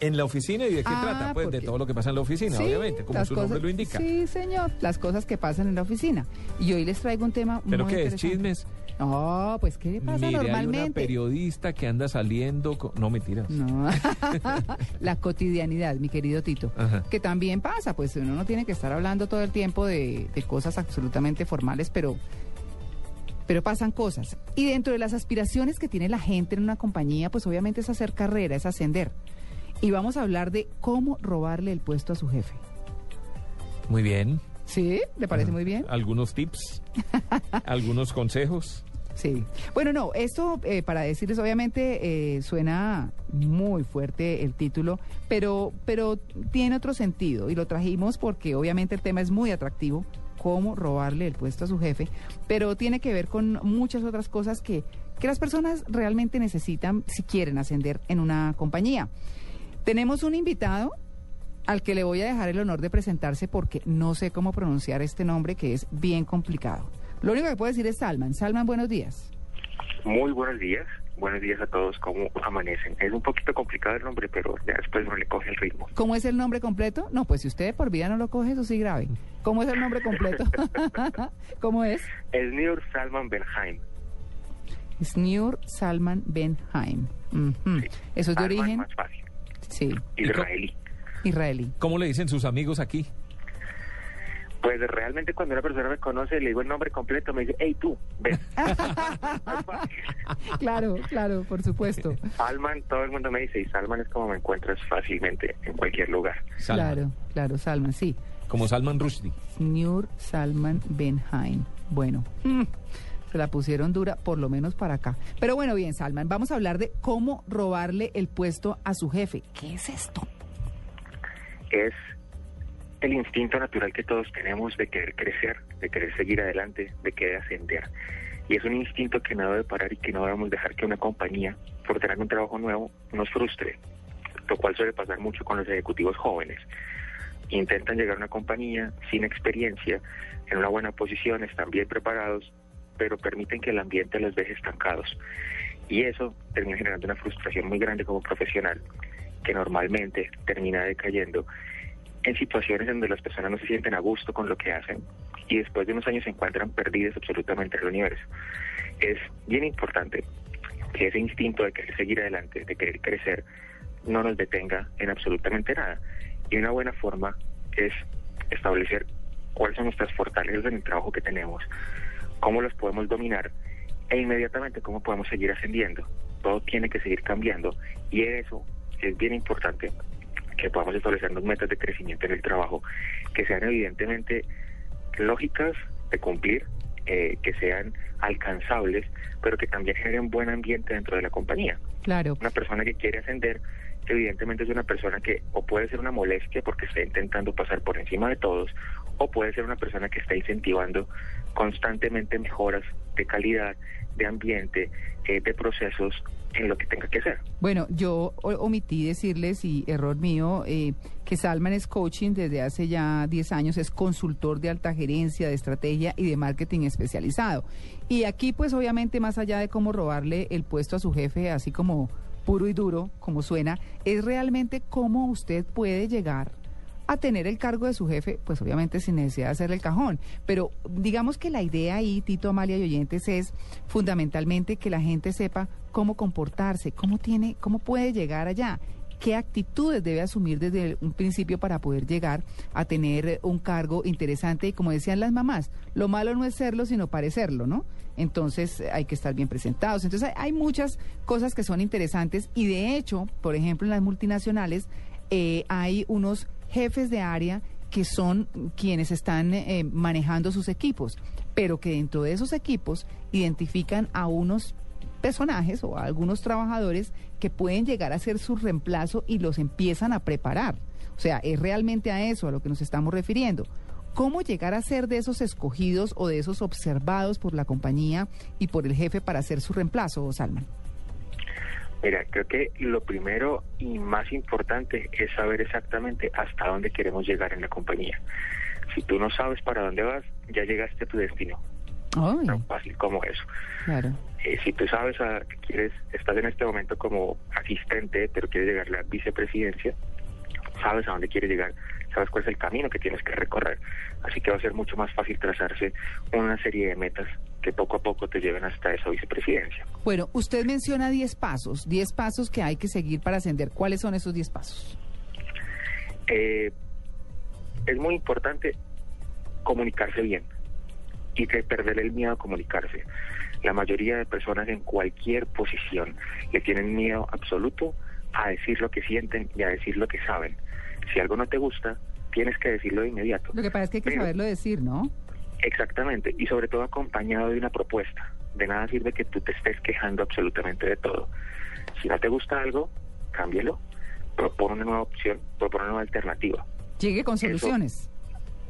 En la oficina y de qué Ah, trata, pues de todo lo que pasa en la oficina, Sí, obviamente, como su nombre lo indica. Sí, señor, las cosas que pasan en la oficina. Y hoy les traigo un tema ¿Pero muy qué es? ¿Chismes? No, pues ¿qué pasa Mire, hay una normalmente? periodista que anda saliendo con... No, mentiras. No, la cotidianidad, mi querido Tito, Ajá. que también pasa, pues uno no tiene que estar hablando todo el tiempo de, de cosas absolutamente formales, pero, pero pasan cosas. Y dentro de las aspiraciones que tiene la gente en una compañía, pues obviamente es hacer carrera, es ascender. Y vamos a hablar de cómo robarle el puesto a su jefe. Muy bien. ¿Sí? ¿Le parece muy bien? Algunos tips, algunos consejos. Sí. Bueno, no, esto eh, para decirles, obviamente eh, suena muy fuerte el título, pero, pero tiene otro sentido y lo trajimos porque obviamente el tema es muy atractivo, cómo robarle el puesto a su jefe, pero tiene que ver con muchas otras cosas que, que las personas realmente necesitan si quieren ascender en una compañía. Tenemos un invitado al que le voy a dejar el honor de presentarse porque no sé cómo pronunciar este nombre que es bien complicado. Lo único que puedo decir es Salman. Salman, buenos días. Muy buenos días. Buenos días a todos. ¿Cómo amanecen? Es un poquito complicado el nombre, pero ya después uno le coge el ritmo. ¿Cómo es el nombre completo? No, pues si usted por vida no lo coge, eso sí grave. ¿Cómo es el nombre completo? ¿Cómo es? Es Nur Salman Benheim. Snur Salman Benheim. Sí. Eso es de origen, más fácil. Sí, Israelí. israelí. ¿Cómo le dicen sus amigos aquí? Pues realmente cuando una persona me conoce, le digo el nombre completo, me dice, hey tú, ven. Claro, claro, por supuesto. Salman, todo el mundo me dice, y Salman es como me encuentras fácilmente en cualquier lugar. Salman. Claro, claro, Salman, sí. Como Salman Rushdie. Snur Salman Benheim. Bueno, mm, se la pusieron dura, por lo menos para acá. Pero bueno, bien, Salman, vamos a hablar de cómo robarle el puesto a su jefe. ¿Qué es esto? es el instinto natural que todos tenemos de querer crecer, de querer seguir adelante, de querer ascender. Y es un instinto que no debe parar y que no debemos dejar que una compañía, por tener un trabajo nuevo, nos frustre, lo cual suele pasar mucho con los ejecutivos jóvenes. Intentan llegar a una compañía sin experiencia, en una buena posición, están bien preparados, pero permiten que el ambiente los deje estancados. Y eso termina generando una frustración muy grande como profesional, que normalmente termina decayendo en situaciones en donde las personas no se sienten a gusto con lo que hacen y después de unos años se encuentran perdidas absolutamente en el universo. Es bien importante que ese instinto de querer seguir adelante, de querer crecer, no nos detenga en absolutamente nada. Y una buena forma es establecer cuáles son nuestras fortalezas en el trabajo que tenemos, cómo los podemos dominar e inmediatamente cómo podemos seguir ascendiendo. Todo tiene que seguir cambiando y eso es bien importante que podamos establecernos metas de crecimiento en el trabajo que sean evidentemente lógicas de cumplir, eh, que sean alcanzables, pero que también generen buen ambiente dentro de la compañía. Claro. Una persona que quiere ascender, evidentemente es una persona que o puede ser una molestia porque está intentando pasar por encima de todos, o puede ser una persona que está incentivando constantemente mejoras de calidad, de ambiente, eh, de procesos en lo que tenga que hacer. Bueno, yo omití decirles, y error mío, eh, que Salman es coaching desde hace ya 10 años, es consultor de alta gerencia, de estrategia y de marketing especializado. Y aquí, pues obviamente, más allá de cómo robarle el puesto a su jefe, así como puro y duro, como suena, es realmente cómo usted puede llegar a tener el cargo de su jefe, pues obviamente sin necesidad de hacerle el cajón. Pero digamos que la idea ahí, Tito, Amalia y oyentes, es fundamentalmente que la gente sepa cómo comportarse, cómo tiene, cómo puede llegar allá, qué actitudes debe asumir desde un principio para poder llegar a tener un cargo interesante y como decían las mamás, lo malo no es serlo, sino parecerlo, ¿no? Entonces hay que estar bien presentados. Entonces hay, hay muchas cosas que son interesantes y de hecho, por ejemplo, en las multinacionales eh, hay unos jefes de área que son quienes están eh, manejando sus equipos, pero que dentro de esos equipos identifican a unos personajes o a algunos trabajadores que pueden llegar a ser su reemplazo y los empiezan a preparar. O sea, es realmente a eso a lo que nos estamos refiriendo. ¿Cómo llegar a ser de esos escogidos o de esos observados por la compañía y por el jefe para hacer su reemplazo, Salman? Mira, creo que lo primero y más importante es saber exactamente hasta dónde queremos llegar en la compañía. Si tú no sabes para dónde vas, ya llegaste a tu destino. Tan fácil como eso. claro. Eh, si tú sabes a, que quieres, estás en este momento como asistente, pero quieres llegar a la vicepresidencia, sabes a dónde quieres llegar, sabes cuál es el camino que tienes que recorrer. Así que va a ser mucho más fácil trazarse una serie de metas que poco a poco te lleven hasta esa vicepresidencia. Bueno, usted menciona 10 pasos, 10 pasos que hay que seguir para ascender. ¿Cuáles son esos 10 pasos? Eh, es muy importante comunicarse bien y que perder el miedo a comunicarse. La mayoría de personas en cualquier posición le tienen miedo absoluto a decir lo que sienten y a decir lo que saben. Si algo no te gusta, tienes que decirlo de inmediato. Lo que pasa es que hay que Pero- saberlo decir, ¿no? Exactamente, y sobre todo acompañado de una propuesta. De nada sirve que tú te estés quejando absolutamente de todo. Si no te gusta algo, cámbialo, propone una nueva opción, propone una nueva alternativa. Llegue con Eso. soluciones.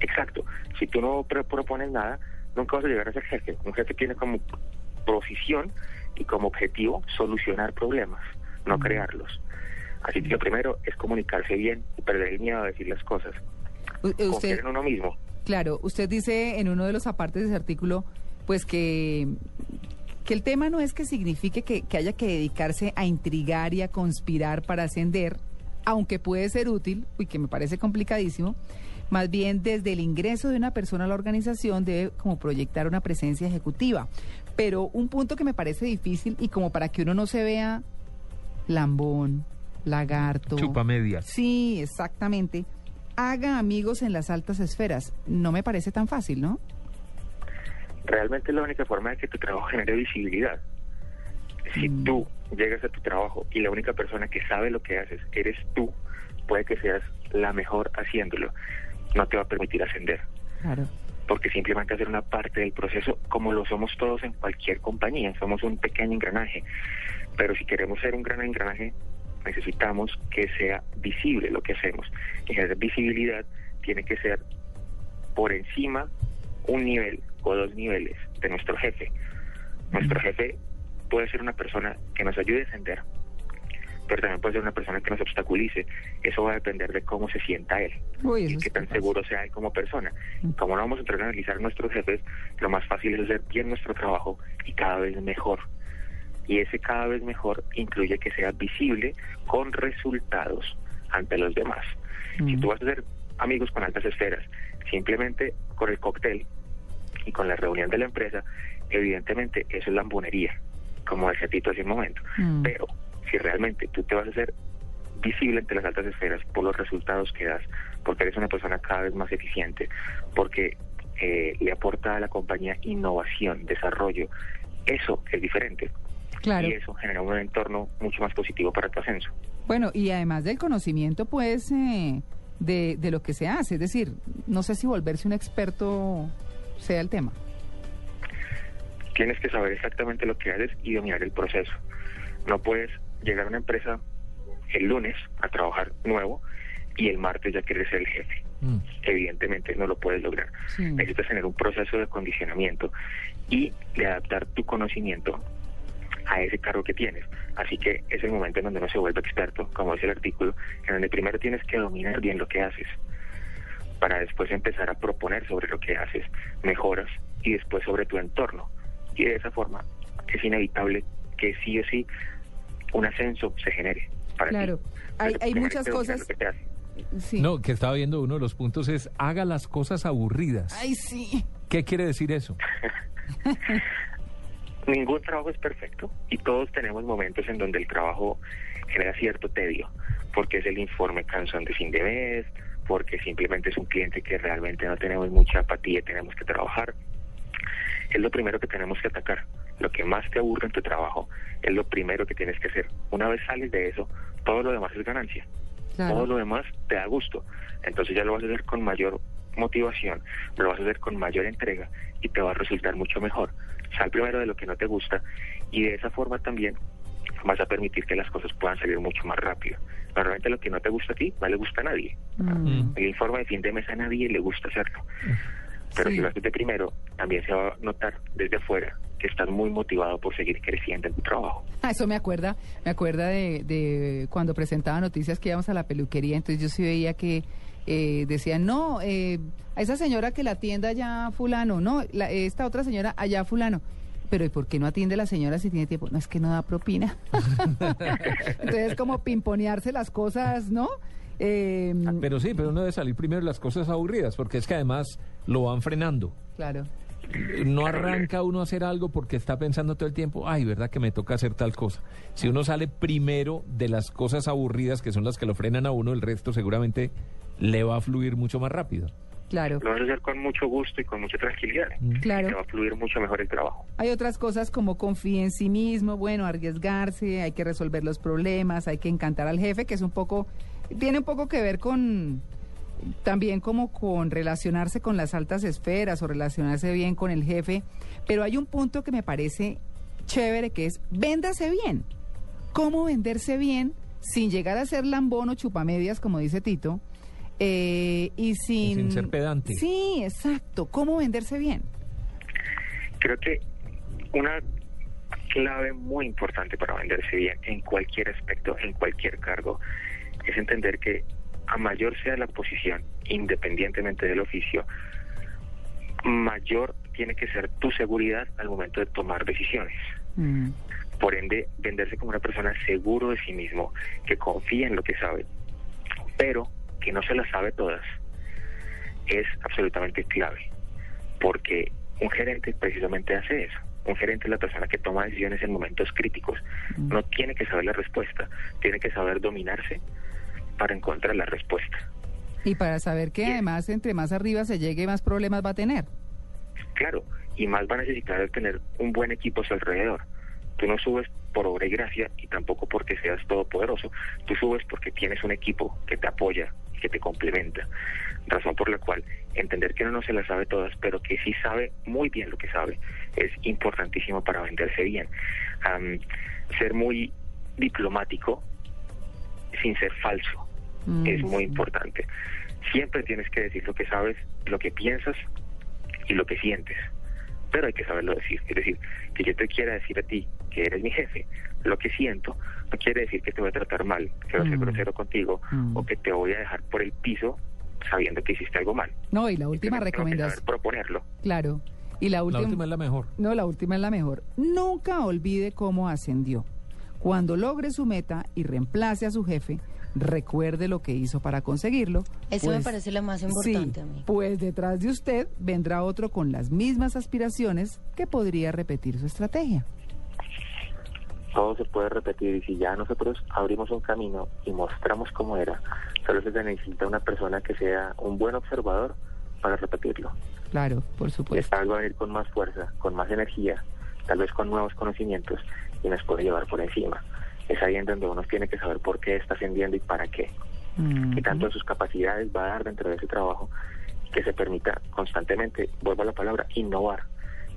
Exacto. Si tú no pro- propones nada, nunca vas a llegar a ser jefe. Un jefe tiene como posición y como objetivo solucionar problemas, no crearlos. Así que lo primero es comunicarse bien y perder el miedo a decir las cosas. U- eh, Confiar en uno mismo. Claro, usted dice en uno de los apartes de ese artículo, pues que, que el tema no es que signifique que, que haya que dedicarse a intrigar y a conspirar para ascender, aunque puede ser útil, y que me parece complicadísimo, más bien desde el ingreso de una persona a la organización debe como proyectar una presencia ejecutiva. Pero un punto que me parece difícil y como para que uno no se vea lambón, lagarto. Chupamedias. Sí, exactamente. Haga amigos en las altas esferas. No me parece tan fácil, ¿no? Realmente es la única forma de que tu trabajo genere visibilidad. Si Mm. tú llegas a tu trabajo y la única persona que sabe lo que haces eres tú, puede que seas la mejor haciéndolo. No te va a permitir ascender. Claro. porque simplemente hacer una parte del proceso como lo somos todos en cualquier compañía, somos un pequeño engranaje, pero si queremos ser un gran engranaje necesitamos que sea visible lo que hacemos y esa visibilidad tiene que ser por encima un nivel o dos niveles de nuestro jefe. Nuestro jefe puede ser una persona que nos ayude a ascender, pero también puede ser una persona que nos obstaculice. Eso va a depender de cómo se sienta él Uy, y qué tan seguro sea él como persona. Como no vamos a entrar a analizar nuestros jefes, lo más fácil es hacer bien nuestro trabajo y cada vez mejor. Y ese cada vez mejor incluye que sea visible con resultados ante los demás. Si Mm. tú vas a ser amigos con altas esferas, simplemente con el cóctel y con la reunión de la empresa, evidentemente eso es lambonería, como decía Tito hace un momento. Mm. Pero si realmente tú te vas a hacer visible ante las altas esferas por los resultados que das, porque eres una persona cada vez más eficiente, porque eh, le aporta a la compañía innovación, desarrollo, eso es diferente. Claro. Y eso genera un entorno mucho más positivo para tu ascenso. Bueno, y además del conocimiento, pues, eh, de, de lo que se hace. Es decir, no sé si volverse un experto sea el tema. Tienes que saber exactamente lo que haces y dominar el proceso. No puedes llegar a una empresa el lunes a trabajar nuevo y el martes ya querer ser el jefe. Mm. Evidentemente no lo puedes lograr. Sí. Necesitas tener un proceso de acondicionamiento y de adaptar tu conocimiento a ese cargo que tienes. Así que es el momento en donde uno se vuelve experto, como dice el artículo, en donde primero tienes que dominar bien lo que haces, para después empezar a proponer sobre lo que haces, mejoras y después sobre tu entorno. Y de esa forma es inevitable que sí o sí un ascenso se genere para Claro. ti. Hay, muchas cosas. lo que te hace. Sí. No, que estaba viendo uno de los puntos es haga las cosas aburridas. Ay, sí. ¿Qué quiere decir eso? Ningún trabajo es perfecto y todos tenemos momentos en donde el trabajo genera cierto tedio, porque es el informe cansón de fin de mes, porque simplemente es un cliente que realmente no tenemos mucha apatía y tenemos que trabajar. Es lo primero que tenemos que atacar. Lo que más te aburre en tu trabajo es lo primero que tienes que hacer. Una vez sales de eso, todo lo demás es ganancia. Todo lo demás te da gusto. Entonces ya lo vas a hacer con mayor motivación, lo vas a hacer con mayor entrega y te va a resultar mucho mejor. Sal primero de lo que no te gusta Y de esa forma también vas a permitir que las cosas puedan salir mucho más rápido. Normalmente lo que no te gusta a ti no le gusta a nadie. Mm. El informe de fin de mes a nadie le gusta hacerlo. Pero Sí. si lo haces de primero, también se va a notar desde afuera que estás muy motivado por seguir creciendo en tu trabajo. Ah, eso me acuerda, me acuerda de, de cuando presentaba noticias que íbamos a la peluquería, entonces yo sí veía que eh, decían, no, eh, a esa señora que la atienda allá fulano, no, la- esta otra señora allá fulano. Pero ¿y por qué no atiende la señora si tiene tiempo? No, es que no da propina. entonces como pimponearse las cosas, ¿no? Eh, Pero sí, pero uno debe salir primero de las cosas aburridas, porque es que además lo van frenando. claro. No arranca uno a hacer algo porque está pensando todo el tiempo, ay, ¿verdad que me toca hacer tal cosa? Si uno sale primero de las cosas aburridas, que son las que lo frenan a uno, el resto seguramente le va a fluir mucho más rápido. Claro. Lo vas a hacer con mucho gusto y con mucha tranquilidad. Claro. Te va a fluir mucho mejor el trabajo. Hay otras cosas como confía en sí mismo, bueno, arriesgarse, hay que resolver los problemas, hay que encantar al jefe, que es un poco, tiene un poco que ver con, también como con relacionarse con las altas esferas o relacionarse bien con el jefe, pero hay un punto que me parece chévere que es, véndase bien. ¿Cómo venderse bien sin llegar a ser lambón o chupamedias, como dice Tito? Eh, y sin... Sin ser pedante. Sí, exacto. ¿Cómo venderse bien? Creo que una clave muy importante para venderse bien en cualquier aspecto, en cualquier cargo, es entender que a mayor sea la posición, independientemente del oficio, mayor tiene que ser tu seguridad al momento de tomar decisiones. Mm. Por ende, venderse como una persona seguro de sí mismo, que confía en lo que sabe, pero que no se las sabe todas, es absolutamente clave. Porque un gerente precisamente hace eso. Un gerente es la persona que toma decisiones en momentos críticos. No tiene que saber la respuesta, tiene que saber dominarse para encontrar la respuesta. Y para saber que además entre más arriba se llegue, más problemas va a tener. Claro, y más va a necesitar tener un buen equipo a su alrededor. Tú no subes por obra y gracia y tampoco porque seas todopoderoso. Tú subes porque tienes un equipo que te apoya que te complementa. Razón por la cual entender que uno no se las sabe todas, pero que sí sabe muy bien lo que sabe, es importantísimo para venderse bien. Am, ser muy diplomático sin ser falso Mm, es muy sí. importante. Siempre tienes que decir lo que sabes, lo que piensas y lo que sientes. Pero hay que saberlo decir. Es decir, que yo te quiera decir a ti que eres mi jefe, lo que siento, no quiere decir que te voy a tratar mal, que voy a ser Mm. grosero contigo Mm. o que te voy a dejar por el piso sabiendo que hiciste algo mal. No, y la última recomendación. saber proponerlo. Claro. Y la La última. última es la mejor. No, la última es la mejor. Nunca olvide cómo ascendió. Cuando logre su meta y reemplace a su jefe, recuerde lo que hizo para conseguirlo. Eso me pues, parece lo más sí, importante a mí. Pues detrás de usted vendrá otro con las mismas aspiraciones que podría repetir su estrategia. Todo se puede repetir y si ya nosotros abrimos un camino y mostramos cómo era, solo se necesita una persona que sea un buen observador para repetirlo. Claro, por supuesto. esta vez va a venir con más fuerza, con más energía, tal vez con nuevos conocimientos y nos puede llevar por encima. Es ahí en donde uno tiene que saber por qué está ascendiendo y para qué. Mm, Y tanto de sus capacidades va a dar dentro de ese trabajo que se permita constantemente, vuelvo a la palabra, innovar.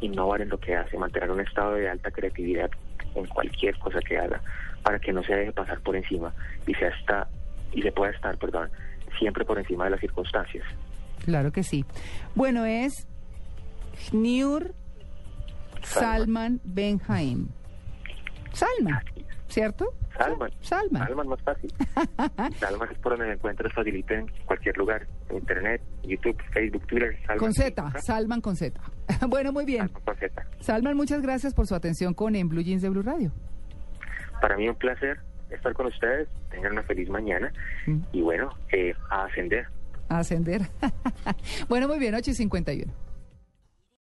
Innovar en lo que hace, mantener un estado de alta creatividad en cualquier cosa que haga, para que no se deje pasar por encima y se está y se pueda estar, perdón, siempre por encima de las circunstancias. Claro que sí. Bueno, es Gnur Salman Benhaim. Salman, ¿cierto? Salman. Salman. Salman más fácil. Salman es por donde me encuentras facilita en cualquier lugar, internet, YouTube, Facebook, Twitter. Salman. Con Z, Salman con Z. bueno, muy bien. Salman con Z. Salman, muchas gracias por su atención con En Blue Jeans de Blue Radio. Para mí un placer estar con ustedes. Tengan una feliz mañana. Mm. Y bueno, eh, a ascender. A ascender. bueno, muy bien, 8 y 51.